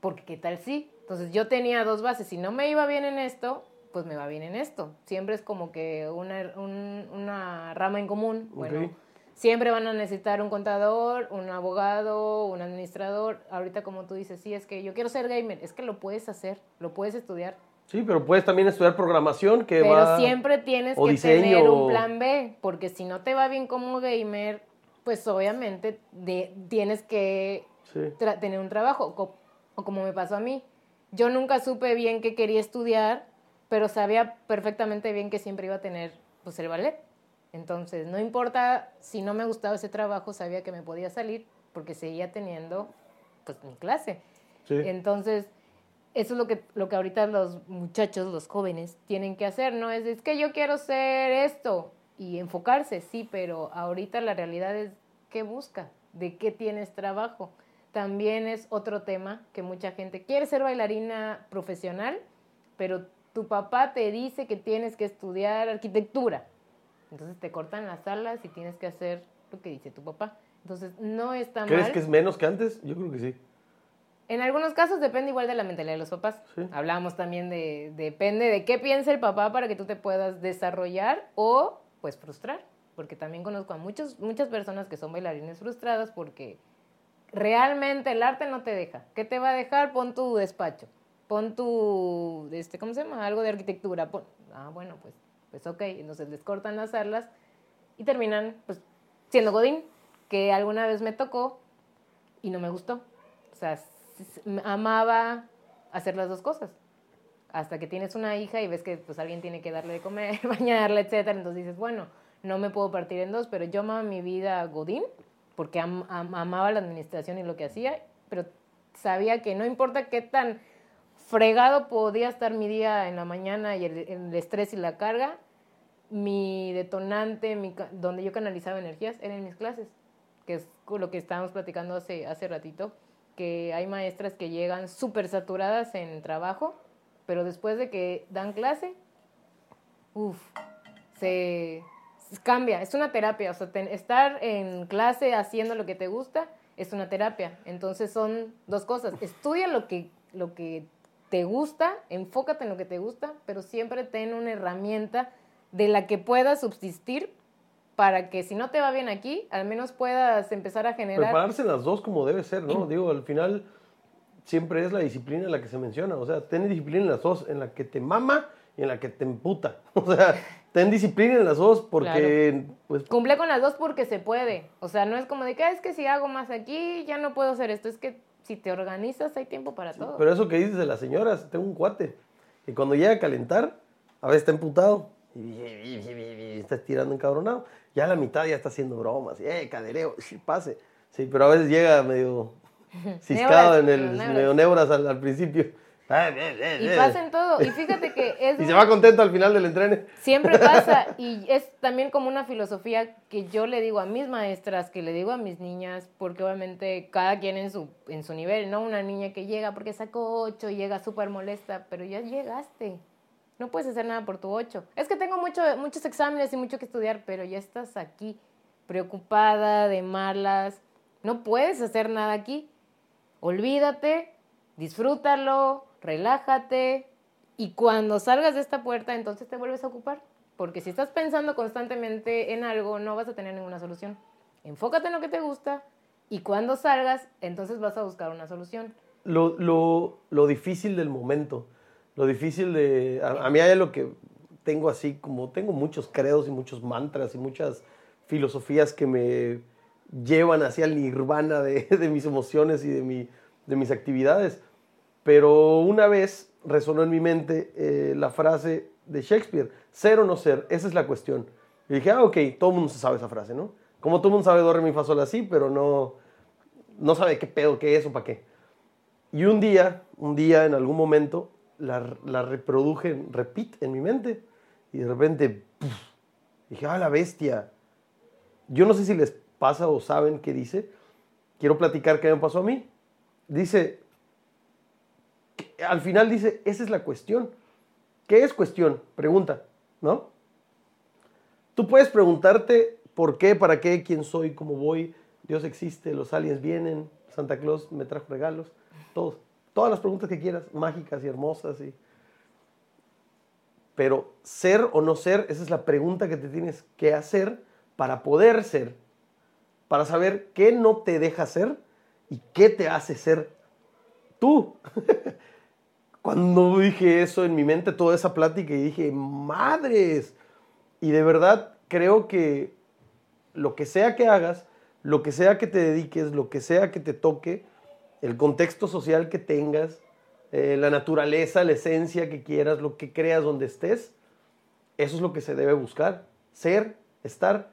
porque qué tal sí. Entonces yo tenía dos bases, si no me iba bien en esto, pues me va bien en esto. Siempre es como que una, un- una rama en común. Bueno. Siempre van a necesitar un contador, un abogado, un administrador. Ahorita como tú dices, sí, es que yo quiero ser gamer, es que lo puedes hacer, lo puedes estudiar. Sí, pero puedes también estudiar programación que Pero va... siempre tienes o que diseño, tener un plan B, porque si no te va bien como gamer, pues obviamente de- tienes que Sí. tener un trabajo, co- o como me pasó a mí. Yo nunca supe bien qué quería estudiar, pero sabía perfectamente bien que siempre iba a tener pues, el ballet. Entonces, no importa si no me gustaba ese trabajo, sabía que me podía salir porque seguía teniendo pues mi clase. Sí. Entonces, eso es lo que, lo que ahorita los muchachos, los jóvenes, tienen que hacer, ¿no? Es, es que yo quiero ser esto y enfocarse, sí, pero ahorita la realidad es qué busca, de qué tienes trabajo. También es otro tema que mucha gente quiere ser bailarina profesional, pero tu papá te dice que tienes que estudiar arquitectura. Entonces te cortan las alas y tienes que hacer lo que dice tu papá. Entonces no está ¿Crees mal. que es menos que antes? Yo creo que sí. En algunos casos depende igual de la mentalidad de los papás. Sí. Hablamos también de, depende de qué piensa el papá para que tú te puedas desarrollar o pues frustrar. Porque también conozco a muchos, muchas personas que son bailarines frustradas porque realmente el arte no te deja. ¿Qué te va a dejar? Pon tu despacho. Pon tu, este, ¿cómo se llama? Algo de arquitectura. Pon- ah, bueno, pues, pues ok. Entonces les cortan las alas y terminan pues siendo Godín, que alguna vez me tocó y no me gustó. O sea, amaba hacer las dos cosas. Hasta que tienes una hija y ves que pues alguien tiene que darle de comer, bañarla, etcétera, entonces dices, bueno, no me puedo partir en dos, pero yo amaba mi vida Godín porque am- amaba la administración y lo que hacía, pero sabía que no importa qué tan fregado podía estar mi día en la mañana y el, el estrés y la carga, mi detonante, mi donde yo canalizaba energías, eran mis clases, que es lo que estábamos platicando hace, hace ratito, que hay maestras que llegan súper saturadas en trabajo, pero después de que dan clase, uff, se cambia, es una terapia, o sea, estar en clase haciendo lo que te gusta es una terapia. Entonces son dos cosas, estudia lo que, lo que te gusta, enfócate en lo que te gusta, pero siempre ten una herramienta de la que puedas subsistir para que si no te va bien aquí, al menos puedas empezar a generar... Prepararse en las dos como debe ser, ¿no? Digo, al final siempre es la disciplina la que se menciona. O sea, ten disciplina en las dos, en la que te mama y en la que te emputa. O sea, ten disciplina en las dos porque, pues, Cumple con las dos porque se puede. O sea, no es como de que "Ah, es que si hago más aquí ya no puedo hacer esto. Es que si te organizas hay tiempo para todo. pero eso que dices de las señoras, tengo un cuate que cuando llega a calentar, a veces está emputado Y, está tirando encabronado. Ya a la mitad ya está haciendo bromas. Eh, cadereo, sí, pase. Sí, pero a veces llega medio ciscado Neuras, en el medio neuras al, al principio. Y pasa en todo. Y fíjate que es Y se va contento al final del entrene. Siempre pasa y es también como una filosofía que yo le digo a mis maestras, que le digo a mis niñas, porque obviamente cada quien en su, en su nivel, ¿no? Una niña que llega porque sacó ocho, llega súper molesta, pero ya llegaste. No puedes hacer nada por tu ocho. Es que tengo mucho, muchos exámenes y mucho que estudiar, pero ya estás aquí, preocupada, de malas. No puedes hacer nada aquí. Olvídate, disfrútalo, relájate, y cuando salgas de esta puerta, entonces te vuelves a ocupar. Porque si estás pensando constantemente en algo, no vas a tener ninguna solución. Enfócate en lo que te gusta y cuando salgas, entonces vas a buscar una solución. lo, lo, lo difícil del momento, lo difícil de... A, a mí hay lo que tengo así, como tengo muchos credos y muchos mantras y muchas filosofías que me llevan hacia el nirvana de, de mis emociones y de, mi, de mis actividades. Pero una vez resonó en mi mente eh, la frase de Shakespeare, ser o no ser, esa es la cuestión. Y dije, ah, ok, todo el mundo sabe esa frase, ¿no? Como todo el mundo sabe do, re, mi, fa, así, pero no, no sabe qué pedo, qué es o para qué. Y un día, un día en algún momento, la, la reproduje, repeat en mi mente. Y de repente, ¡puf! dije, ah, la bestia. Yo no sé si les pasa o saben qué dice. Quiero platicar qué me pasó a mí. Dice, al final dice, esa es la cuestión. ¿Qué es cuestión? Pregunta, ¿no? Tú puedes preguntarte por qué, para qué, quién soy, cómo voy, Dios existe, los aliens vienen, Santa Claus me trajo regalos. Todas las preguntas que quieras, mágicas y hermosas. Pero ser o no ser, esa es la pregunta que te tienes que hacer para poder ser, para saber qué no te deja ser y qué te hace ser tú. Cuando dije eso en mi mente, toda esa plática, y dije, madres, y de verdad creo que lo que sea que hagas, lo que sea que te dediques, lo que sea que te toque, el contexto social que tengas, eh, la naturaleza, la esencia que quieras, lo que creas donde estés, eso es lo que se debe buscar, ser, estar.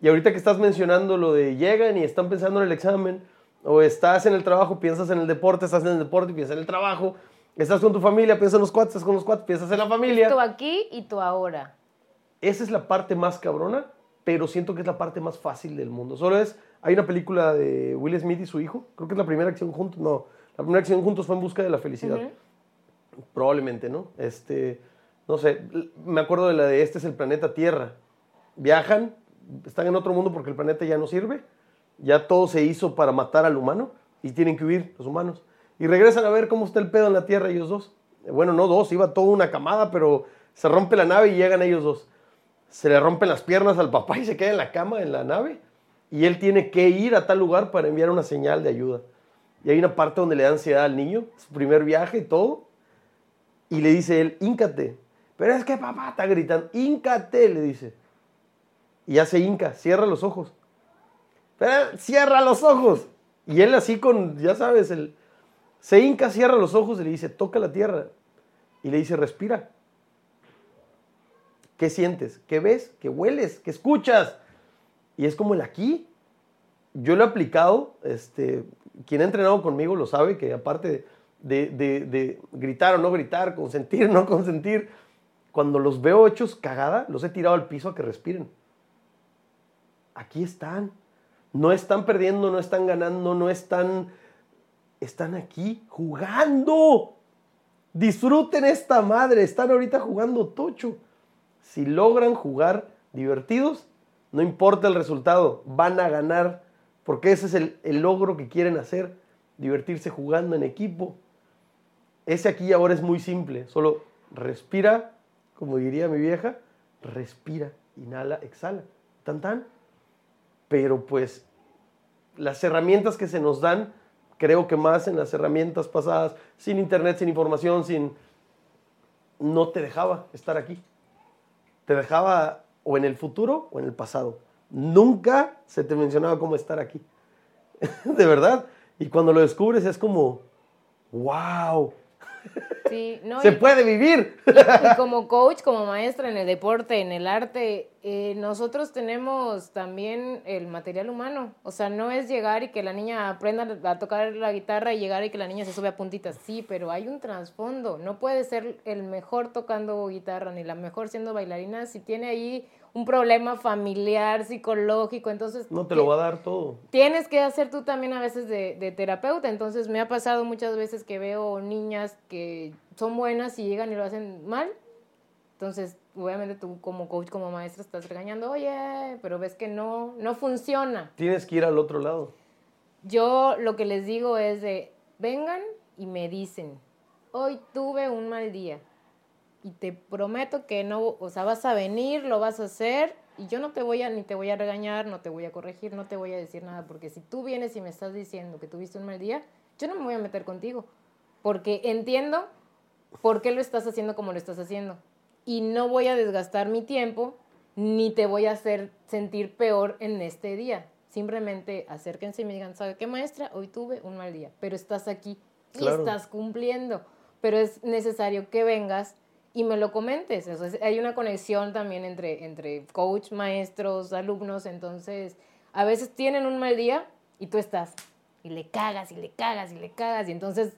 Y ahorita que estás mencionando lo de llegan y están pensando en el examen, o estás en el trabajo, piensas en el deporte, estás en el deporte y piensas en el trabajo, estás con tu familia, piensas en los cuates, estás con los cuates, piensas en la familia. Tú aquí y tú ahora. Esa es la parte más cabrona, pero siento que es la parte más fácil del mundo. Solo es, hay una película de Will Smith y su hijo, creo que es la primera acción juntos, no, la primera acción juntos fue en busca de la felicidad. Probablemente, ¿no? Este, no sé, me acuerdo de la de este es el planeta Tierra. Viajan, están en otro mundo porque el planeta ya no sirve, ya todo se hizo para matar al humano y tienen que huir los humanos. Y regresan a ver cómo está el pedo en la Tierra ellos dos. Bueno, no dos, iba toda una camada, pero se rompe la nave y llegan ellos dos. Se le rompen las piernas al papá y se queda en la cama en la nave. Y él tiene que ir a tal lugar para enviar una señal de ayuda. Y hay una parte donde le da ansiedad al niño, su primer viaje y todo. Y le dice él, íncate. Pero es que papá está gritando, íncate, le dice. Y ya se hinca, cierra los ojos. Pero cierra los ojos. Y él así con, ya sabes, el, se hinca, cierra los ojos y le dice, toca la tierra. Y le dice, respira. ¿Qué sientes? ¿Qué ves? ¿Qué hueles? ¿Qué escuchas? Y es como el aquí. Yo lo he aplicado, este, quien ha entrenado conmigo lo sabe, que aparte de, de- de gritar o no gritar, consentir o no consentir, cuando los veo hechos cagada, los he tirado al piso a que respiren. Aquí están. No están perdiendo, no están ganando, no están... Están aquí jugando. Disfruten esta madre. Están ahorita jugando tocho. Si logran jugar divertidos, no importa el resultado, van a ganar. Porque ese es el, el logro que quieren hacer. Divertirse jugando en equipo. Ese aquí ahora es muy simple. Solo respira, como diría mi vieja, respira, inhala, exhala. Tan tan. Pero pues las herramientas que se nos dan, creo que más en las herramientas pasadas, sin internet, sin información, sin... No te dejaba estar aquí. Te dejaba o en el futuro o en el pasado. Nunca se te mencionaba cómo estar aquí. de verdad. Y cuando lo descubres es como, wow. Sí, no, Se y- puede vivir. Y como coach, como maestra en el deporte, en el arte, eh, nosotros tenemos también el material humano. O sea, no es llegar y que la niña aprenda a tocar la guitarra y llegar y que la niña se sube a puntitas. Sí, pero hay un trasfondo. No puede ser el mejor tocando guitarra ni la mejor siendo bailarina si tiene ahí un problema familiar, psicológico. Entonces, No te lo va a dar todo. tienes que hacer tú también a veces de, de terapeuta. Entonces me ha pasado muchas veces que veo niñas que son buenas y llegan y lo hacen mal. Entonces, obviamente tú como coach, como maestra, estás regañando, oye, pero ves que no, no funciona. Tienes que ir al otro lado. Yo lo que les digo es de, vengan y me dicen, hoy tuve un mal día. Y te prometo que no, o sea, vas a venir, lo vas a hacer y yo no te voy a, ni te voy a regañar, no te voy a corregir, no te voy a decir nada, porque si tú vienes y me estás diciendo que tuviste un mal día, yo no me voy a meter contigo, porque entiendo por qué lo estás haciendo como lo estás haciendo. Y no voy a desgastar mi tiempo, ni te voy a hacer sentir peor en este día. Simplemente acérquense y me digan, ¿sabe qué maestra? Hoy tuve un mal día, pero estás aquí y Claro. estás cumpliendo. Pero es necesario que vengas y me lo comentes. Sea, hay una conexión también entre, entre coach, maestros, alumnos. Entonces, a veces tienen un mal día y tú estás y le cagas y le cagas y le cagas. Y entonces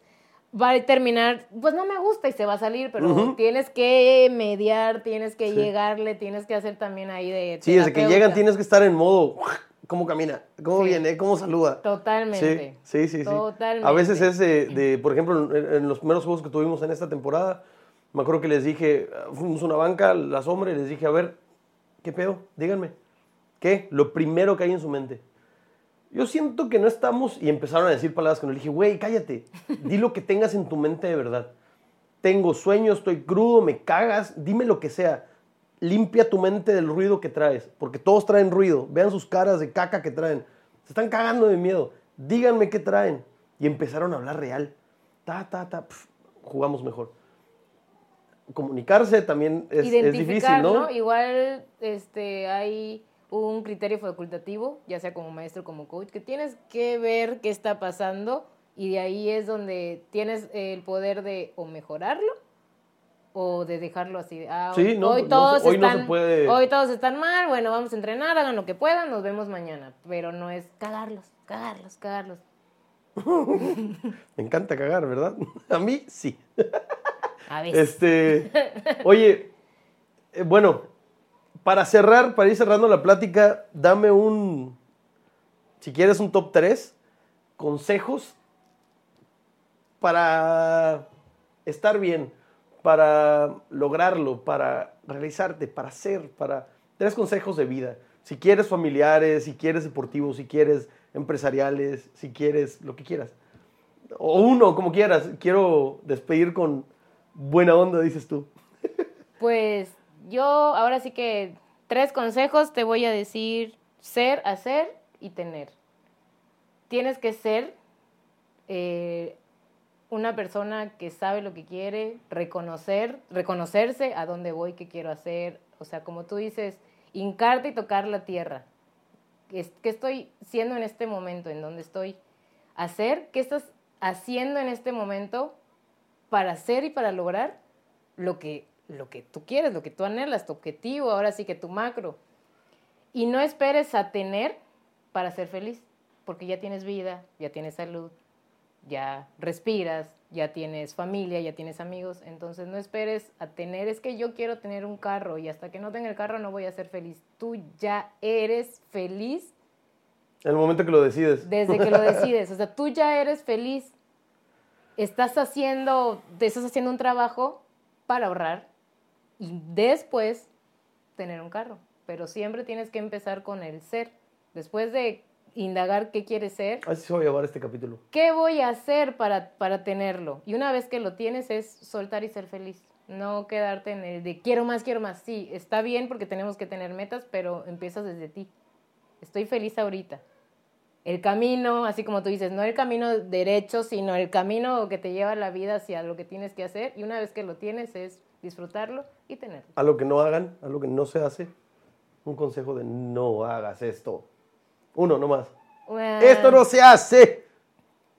va a terminar, pues no me gusta y se va a salir, pero Ujú. tienes que mediar, tienes que Sí. llegarle, tienes que hacer también ahí de. Sí, desde que llegan tienes que estar en modo, ¿cómo camina? ¿Cómo Sí. viene? ¿Cómo saluda? Totalmente. Sí, sí, sí. sí. Totalmente. A veces es de, de, por ejemplo, en los primeros juegos que tuvimos en esta temporada, me acuerdo que les dije, fuimos a una banca, las hombres, les dije, a ver, ¿qué pedo? Díganme. ¿Qué? Lo primero que hay en su mente. Yo siento que no estamos, y empezaron a decir palabras que no le dije, güey, cállate, di lo que tengas en tu mente de verdad. Tengo sueño, estoy crudo, me cagas, dime lo que sea. Limpia tu mente del ruido que traes, porque todos traen ruido. Vean sus caras de caca que traen. Se están cagando de miedo. Díganme qué traen. Y empezaron a hablar real. Ta, ta, ta, pf, jugamos mejor. Comunicarse también es, difícil, ¿no? ¿no? Igual este, hay un criterio facultativo, ya sea como maestro como coach, que tienes que ver qué está pasando y de ahí es donde tienes el poder de o mejorarlo o de dejarlo así. Ah, Sí, hoy, no, hoy todos hoy no se están, puede- hoy todos están mal, bueno, vamos a entrenar, hagan lo que puedan, nos vemos mañana. Pero no es cagarlos, cagarlos, cagarlos. Me encanta cagar, ¿verdad? A mí sí. A veces. Este, oye, eh, bueno, para cerrar, para ir cerrando la plática, dame un, si quieres un top 3, consejos para estar bien, para lograrlo, para realizarte, para ser, para... Tres consejos de vida. Si quieres familiares, si quieres deportivos, si quieres empresariales, si quieres lo que quieras. O uno, como quieras. Quiero despedir con buena onda, dices tú. Pues yo ahora sí que tres consejos te voy a decir ser, hacer y tener. Tienes que ser eh, una persona que sabe lo que quiere, reconocer, reconocerse a dónde voy, qué quiero hacer. O sea, como tú dices, hincarte y tocar la tierra. ¿Qué es- qué estoy siendo en este momento? ¿En dónde estoy? Hacer, ¿qué estás haciendo en este momento para hacer y para lograr lo que, lo que tú quieres, lo que tú anhelas, tu objetivo, ahora sí que tu macro. Y no esperes a tener para ser feliz, porque ya tienes vida, ya tienes salud, ya respiras, ya tienes familia, ya tienes amigos, entonces no esperes a tener, es que yo quiero tener un carro y hasta que no tenga el carro no voy a ser feliz. Tú ya eres feliz el momento que lo decides. desde que lo decides. O sea, tú ya eres feliz. Estás haciendo, te estás haciendo un trabajo para ahorrar y después tener un carro. Pero siempre tienes que empezar con el ser. Después de indagar qué quieres ser, Así se va a llevar este capítulo. ¿qué voy a hacer para, para tenerlo? Y una vez que lo tienes es soltar y ser feliz. No quedarte en el de quiero más, quiero más. Sí, está bien porque tenemos que tener metas, pero empiezas desde ti. Estoy feliz ahorita. El camino, así como tú dices, no el camino derecho, sino el camino que te lleva la vida hacia lo que tienes que hacer. Y una vez que lo tienes es disfrutarlo y tenerlo. A lo que no hagan, a lo que no se hace. Un consejo de no hagas esto. Uno nomás. Ah, Esto no se hace.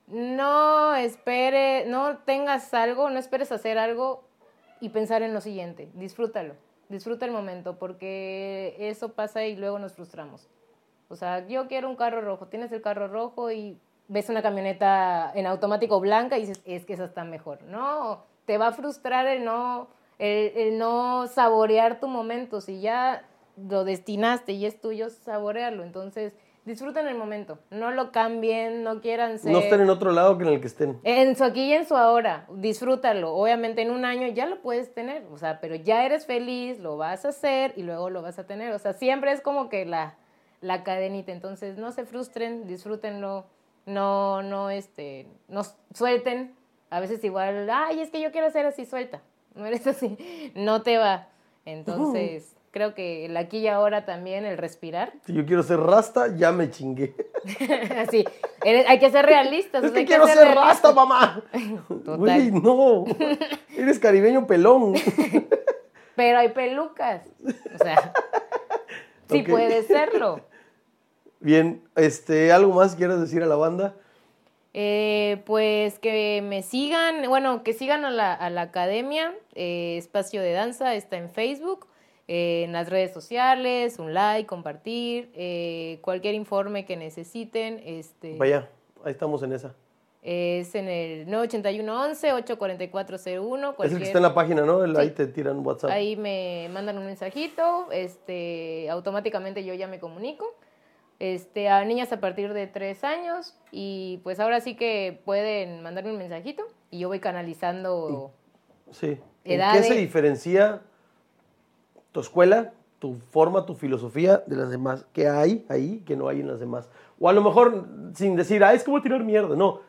no espere, no tengas algo, no esperes hacer algo y pensar en lo siguiente. Disfrútalo, disfruta el momento, porque eso pasa y luego nos frustramos. O sea, yo quiero un carro rojo, tienes el carro rojo y ves una camioneta en automático blanca y dices, es que esa está mejor. No, te va a frustrar el no, el, el no saborear tu momento. Si ya lo destinaste y es tuyo, saborearlo. Entonces, disfruten el momento. No lo cambien, no quieran ser... No estén en otro lado que en el que estén. En su aquí y en su ahora, disfrútalo. Obviamente en un año ya lo puedes tener, o sea, pero ya eres feliz, lo vas a hacer y luego lo vas a tener. O sea, siempre es como que la, la cadenita. Entonces, no se frustren, disfrútenlo, no, no, este, no suelten. A veces igual, ay, es que yo quiero ser así, suelta. No eres así, no te va. Entonces, creo que el aquí y ahora también, el respirar. Si yo quiero ser rasta, ya me chingué. Así, eres- hay que ser realistas. Es sea, que hay quiero ser rasta, mamá. Total. Güey, no. Eres caribeño pelón. Pero hay pelucas. O sea, sí puede serlo. Bien, este, ¿algo más quieras decir a la banda? Eh, pues que me sigan, bueno, que sigan a la, a la academia, eh, Espacio de Danza, está en Facebook, eh, en las redes sociales, un like, compartir, eh, cualquier informe que necesiten, este, Vaya, ahí estamos en esa. es en el 981-11-84401, Es el que está en la página, ¿no? El- Sí. Ahí te tiran WhatsApp. ahí me mandan un mensajito, este, automáticamente yo ya me comunico. Este, a niñas a partir de tres años y pues ahora sí que pueden mandarme un mensajito y yo voy canalizando Sí. ¿En Edad qué de- se diferencia tu escuela, tu forma, tu filosofía de las demás? ¿Qué hay ahí que no hay en las demás? O a lo mejor sin decir, ah, es como tirar mierda. No.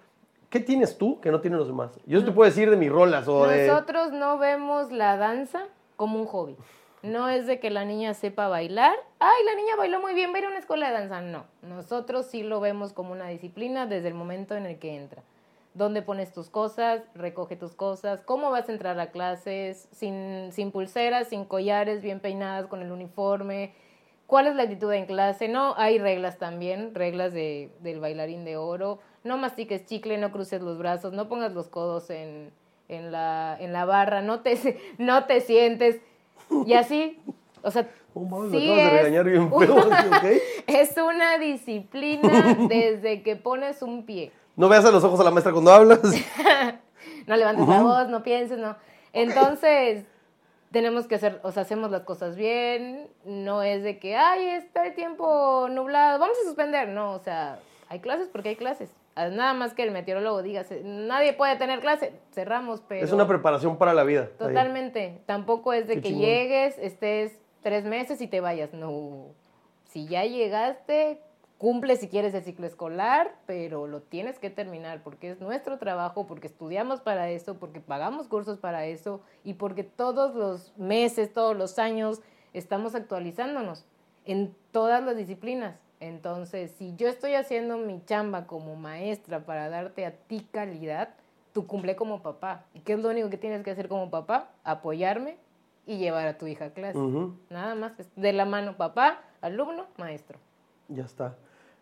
¿Qué tienes tú que no tienen los demás? Yo te puedo decir de mis rolas o de... Nosotros no vemos la danza como un hobby. No es de que la niña sepa bailar. Ay, la niña bailó muy bien, va a ir a una escuela de danza. No, nosotros sí lo vemos como una disciplina desde el momento en el que entra. ¿Dónde pones tus cosas? Recoge tus cosas. ¿Cómo vas a entrar a clases? Sin, sin pulseras, sin collares, bien peinadas, con el uniforme. ¿Cuál es la actitud en clase? No, hay reglas también, reglas de, del bailarín de oro. No mastiques chicle, no cruces los brazos, no pongas los codos en, en, la, en la barra, no te, no te sientes. Y así, o sea, Oh, me sí de es regañar bien feo, ¿ok? es una disciplina desde que pones un pie. No veas a los ojos a la maestra cuando hablas. No levantes la voz, no pienses, no. Entonces, tenemos que hacer, o sea, hacemos las cosas bien, no es de que, ay, está el tiempo nublado, vamos a suspender, no, o sea, hay clases porque hay clases. Nada más que el meteorólogo diga, "Se- nadie puede tener clase, cerramos, pero... Es una preparación para la vida. ahí. Totalmente. Tampoco es de Qué que chingón. llegues, estés tres meses y te vayas. No. Si ya llegaste, cumple si quieres el ciclo escolar, pero lo tienes que terminar porque es nuestro trabajo, porque estudiamos para eso, porque pagamos cursos para eso y porque todos los meses, todos los años estamos actualizándonos en todas las disciplinas. Entonces, si yo estoy haciendo mi chamba como maestra para darte a ti calidad, tú cumple como papá. ¿Y qué es lo único que tienes que hacer como papá? Apoyarme y llevar a tu hija a clase. Nada más. De la mano papá, alumno, maestro. Ya está.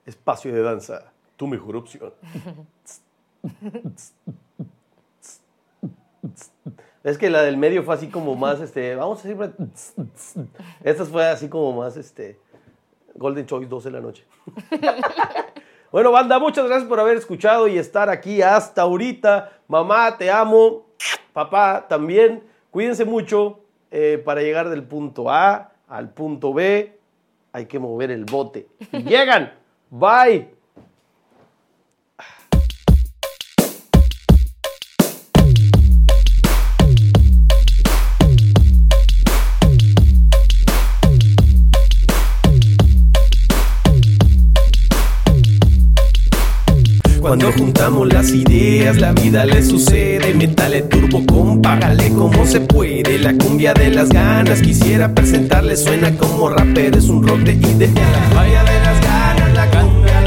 Espacio de danza, tu mejor opción. Es que la del medio fue así como más, este, vamos a decir, esta fue así como más, este, Golden Choice 12 de la noche. Bueno, banda, muchas gracias por haber escuchado y estar aquí hasta ahorita. Mamá, te amo. Papá, también. Cuídense mucho. eh, para llegar del punto A al punto B, hay que mover el bote. Llegan. Bye. Cuando juntamos las ideas, la vida le sucede. Métale turbo, compágale como se puede. La cumbia de las ganas, quisiera presentarle. Suena como rapper, es un rock de ideas. Vaya de las ganas, la cumbia